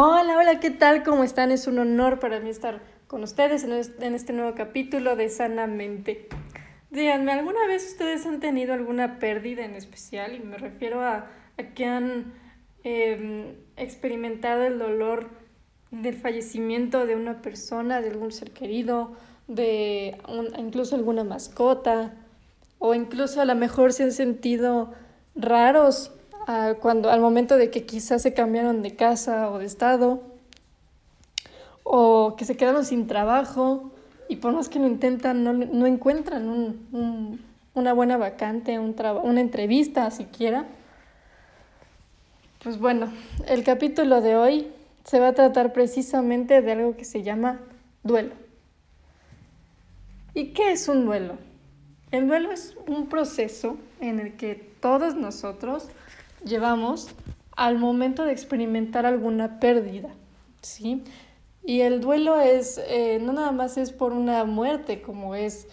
Hola, hola, ¿qué tal? ¿Cómo están? Es un honor para mí estar con ustedes en este nuevo capítulo de Sanamente. Díganme, ¿alguna vez ustedes han tenido alguna pérdida en especial? Y me refiero a, que han em, experimentado el dolor del fallecimiento de una persona, de algún ser querido, de incluso alguna mascota, o incluso a lo mejor se han sentido raros cuando, al momento de que quizás se cambiaron de casa o de estado, o que se quedaron sin trabajo y por más que lo intentan no, encuentran un, una buena vacante, un una entrevista siquiera. Pues bueno, el capítulo de hoy se va a tratar precisamente de algo que se llama duelo. ¿Y qué es un duelo? El duelo es un proceso en el que todos nosotros llevamos al momento de experimentar alguna pérdida, ¿sí? Y el duelo es, eh, no nada más es por una muerte como es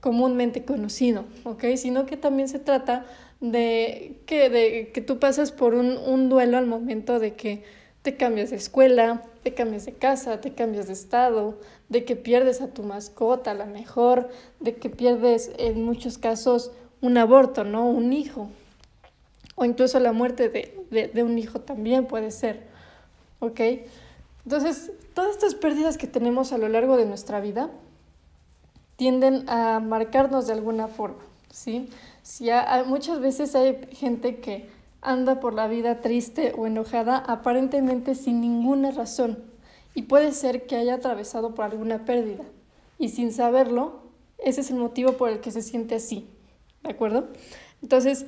comúnmente conocido, ¿ok? Sino que también se trata de que, de, que tú pasas por un, un duelo al momento de que te cambias de escuela, te cambias de casa, te cambias de estado, de que pierdes a tu mascota, a la mejor, de que pierdes en muchos casos un aborto, ¿no? Un hijo, o incluso la muerte de, un hijo también puede ser, ¿ok? Entonces, todas estas pérdidas que tenemos a lo largo de nuestra vida tienden a marcarnos de alguna forma, ¿sí? Si muchas veces hay gente que anda por la vida triste o enojada aparentemente sin ninguna razón y puede ser que haya atravesado por alguna pérdida y sin saberlo, ese es el motivo por el que se siente así, ¿de acuerdo? Entonces,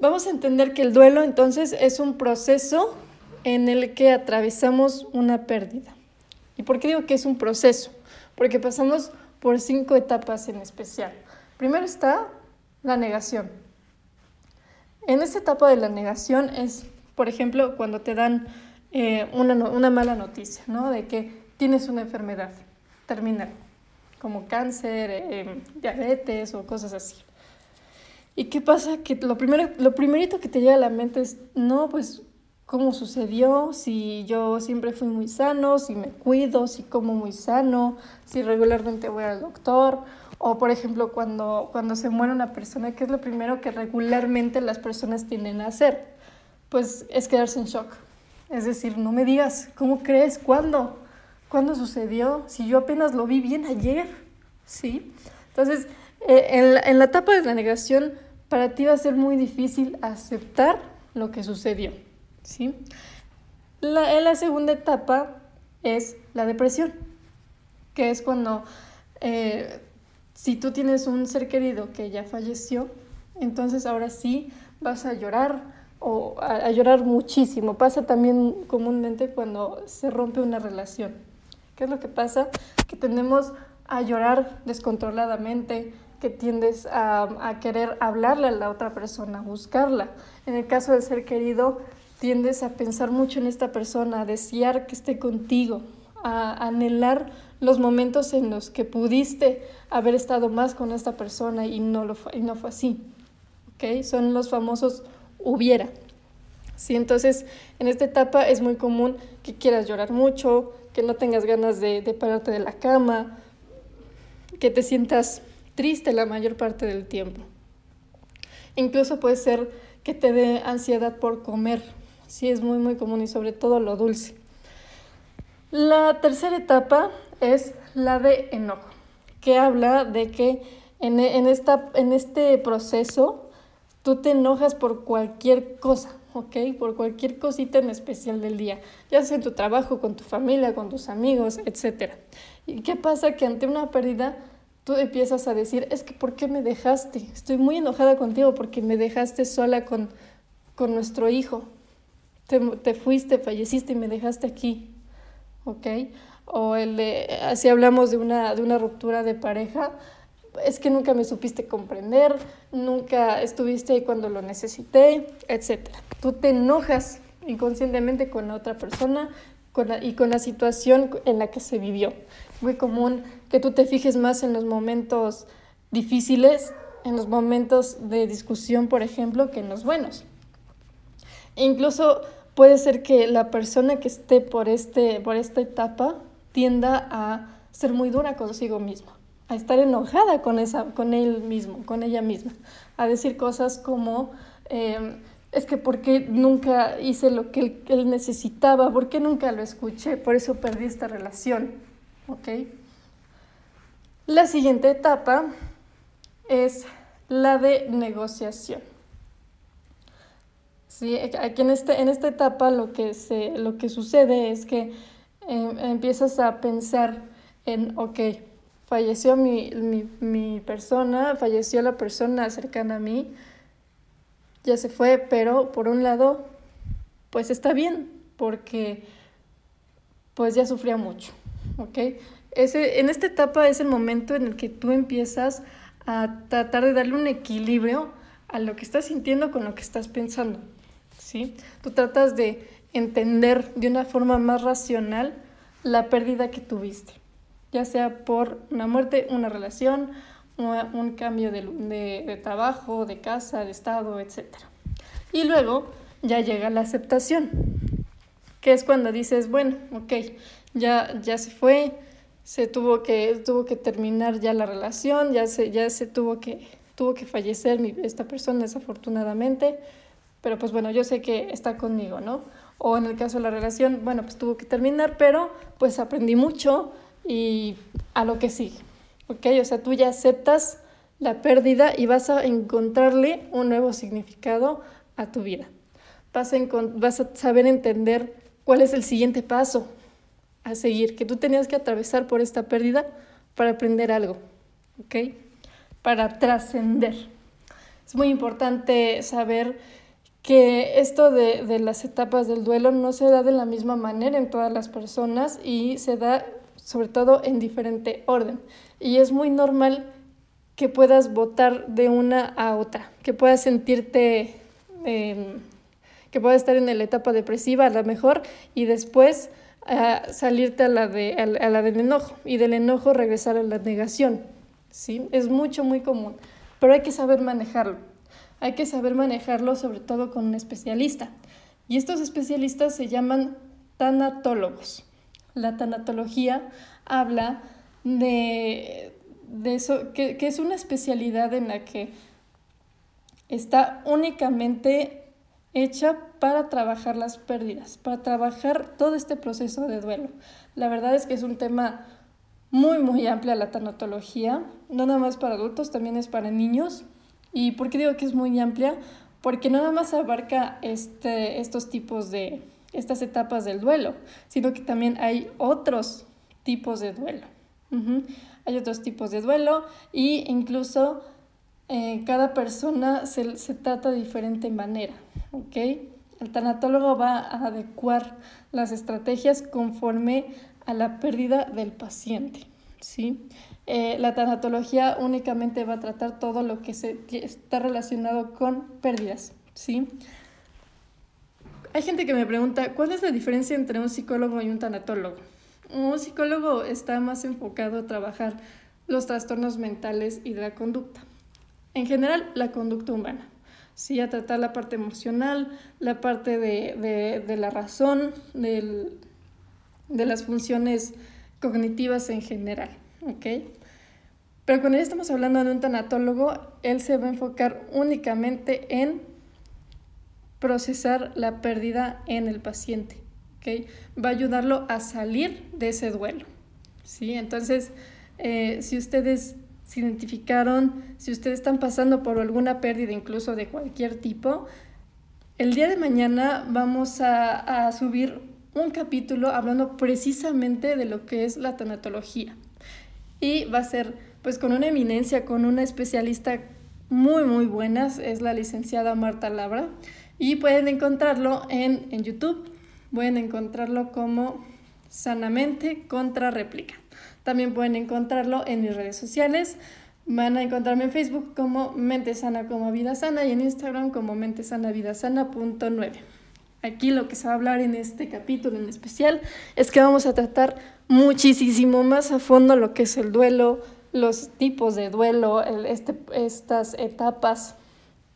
Vamos a entender que el duelo entonces es un proceso en el que atravesamos una pérdida. ¿Y por qué digo que es un proceso? Porque pasamos por cinco etapas en especial. Primero está la negación. En esta etapa de la negación es, por ejemplo, cuando te dan eh, una, mala noticia, ¿no? De que tienes una enfermedad terminal, como cáncer, eh, diabetes o cosas así. ¿Y qué pasa? Que lo, primero, lo primerito que te llega a la mente es, no, pues, ¿cómo sucedió? Si yo siempre fui muy sano, si me cuido, si como muy sano, si regularmente voy al doctor. O, por ejemplo, cuando, cuando se muere una persona, ¿qué es lo primero que regularmente las personas tienden a hacer? Pues es quedarse en shock. Es decir, no me digas, ¿cómo crees? ¿Cuándo? ¿Cuándo sucedió? Si yo apenas lo vi bien ayer, ¿sí? Entonces, eh, en, la, en la etapa de la negación, para ti va a ser muy difícil aceptar lo que sucedió. ¿sí? La, en la segunda etapa es la depresión, que es cuando eh, si tú tienes un ser querido que ya falleció, entonces ahora sí vas a llorar o a, llorar muchísimo. Pasa también comúnmente cuando se rompe una relación. ¿Qué es lo que pasa? Que tendemos a llorar descontroladamente, que tiendes a, querer hablarle a la otra persona, buscarla. En el caso del ser querido, tiendes a pensar mucho en esta persona, a desear que esté contigo, a anhelar los momentos en los que pudiste haber estado más con esta persona y no, lo fue, y no fue así. ¿Okay? Son los famosos hubiera. ¿Sí? Entonces, en esta etapa es muy común que quieras llorar mucho, que no tengas ganas de, de pararte de la cama, que te sientas triste la mayor parte del tiempo. Incluso puede ser que te dé ansiedad por comer, sí es muy muy común y sobre todo lo dulce. La tercera etapa es la de enojo, que habla de que en, esta, en este proceso tú te enojas por cualquier cosa, ¿ok? Por cualquier cosita en especial del día, ya sea en tu trabajo, con tu familia, con tus amigos, etc. ¿Y qué pasa? Que ante una pérdida tú empiezas a decir, es que ¿por qué me dejaste? Estoy muy enojada contigo porque me dejaste sola con, con nuestro hijo. Te, te, fuiste, falleciste y me dejaste aquí. ¿Ok? O el de, así hablamos de una, de una ruptura de pareja, es que nunca me supiste comprender, nunca estuviste ahí cuando lo necesité, etc. Tú te enojas inconscientemente con la otra persona con y con la situación en la que se vivió. Muy común que tú te fijes más en los momentos difíciles, en los momentos de discusión, por ejemplo, que en los buenos. incluso puede ser que la persona que esté por, este, por esta etapa tienda a ser muy dura consigo misma, a estar enojada con, esa, con él mismo, con ella misma, a decir cosas como, em, es que ¿por qué nunca hice lo que él, él, necesitaba? ¿Por qué nunca lo escuché? Por eso perdí esta relación. ¿Ok? La siguiente etapa es la de negociación. ¿Sí? Aquí en, este, en esta etapa lo que, se, lo que sucede es que em, empiezas a pensar en, ok, falleció mi, mi, mi persona, falleció la persona cercana a mí, ya se fue, pero por un lado, pues está bien, porque pues ya sufría mucho, ¿ok? Ese, en esta etapa es el momento en el que tú empiezas a tratar de darle un equilibrio a lo que estás sintiendo con lo que estás pensando, ¿sí? Tú tratas de entender de una forma más racional la pérdida que tuviste, ya sea por una muerte, una relación, un cambio de, de, trabajo, de casa, de estado, etc. Y luego ya llega la aceptación, que es cuando dices, bueno, ok, ya, ya se fue, se tuvo que, tuvo que terminar ya la relación, ya se, ya se tuvo que, tuvo que fallecer esta persona desafortunadamente, pero pues bueno, yo sé que está conmigo, ¿no? O en el caso de la relación, bueno, pues tuvo que terminar, pero pues aprendí mucho y a lo que sigue, ¿ok? O sea, tú ya aceptas la pérdida y vas a encontrarle un nuevo significado a tu vida. Vas a, vas a saber entender cuál es el siguiente paso, a seguir, que tú tenías que atravesar por esta pérdida para aprender algo, ¿ok? Para trascender. Es muy importante saber que esto de, de, las etapas del duelo no se da de la misma manera en todas las personas y se da sobre todo en diferente orden. Y es muy normal que puedas votar de una a otra, que puedas sentirte, eh, que puedas estar en la etapa depresiva a lo mejor y después a salirte a la, de, a, la del enojo y del enojo regresar a la negación. ¿sí? Es mucho, muy común, pero hay que saber manejarlo. Hay que saber manejarlo sobre todo con un especialista. Y estos especialistas se llaman tanatólogos. La tanatología habla de, de eso, que, que es una especialidad en la que está únicamente hecha para trabajar las pérdidas, para trabajar todo este proceso de duelo. La verdad es que es un tema muy, muy amplia la tanatología, no nada más para adultos, también es para niños. ¿Y por qué digo que es muy amplia? Porque no nada más abarca este, estos tipos de, estas etapas del duelo, sino que también hay otros tipos de duelo. Hay otros tipos de duelo e incluso eh, cada persona se, se trata de diferente manera. ¿ok? El tanatólogo va a adecuar las estrategias conforme a la pérdida del paciente, ¿sí? Eh, la tanatología únicamente va a tratar todo lo que se, está relacionado con pérdidas, ¿sí? Hay gente que me pregunta, ¿cuál es la diferencia entre un psicólogo y un tanatólogo? Un psicólogo está más enfocado a trabajar los trastornos mentales y de la conducta. En general, la conducta humana. ¿sí? a tratar la parte emocional, la parte de, de, la razón, del, de las funciones cognitivas en general. ¿ok? Pero cuando ya estamos hablando de un tanatólogo, él se va a enfocar únicamente en procesar la pérdida en el paciente. ¿okay? Va a ayudarlo a salir de ese duelo. ¿sí? Entonces, eh, si ustedes se identificaron, si ustedes están pasando por alguna pérdida incluso de cualquier tipo, el día de mañana vamos a, a subir un capítulo hablando precisamente de lo que es la tanatología. Y va a ser pues con una eminencia, con una especialista muy muy buena, es la licenciada Marta Labra. Y pueden encontrarlo en, en YouTube, pueden encontrarlo como Sanamente contra réplica. También pueden encontrarlo en mis redes sociales. Van a encontrarme en Facebook como Mente Sana como Vida Sana y en Instagram como Mente Sana Vida Sana.9. Aquí lo que se va a hablar en este capítulo en especial es que vamos a tratar muchísimo más a fondo lo que es el duelo, los tipos de duelo, este, estas etapas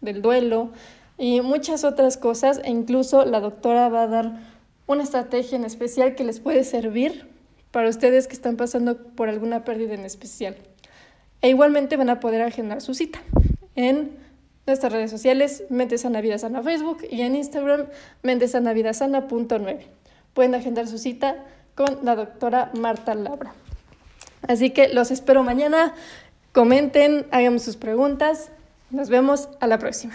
del duelo, y muchas otras cosas. E incluso la doctora va a dar una estrategia en especial que les puede servir para ustedes que están pasando por alguna pérdida en especial. E igualmente van a poder agendar su cita en nuestras redes sociales, Mente Sana Sana Facebook y en Instagram, mentesanavidasana.9. Pueden agendar su cita con la doctora Marta Labra. Así que los espero mañana. Comenten, hagan sus preguntas. Nos vemos a la próxima.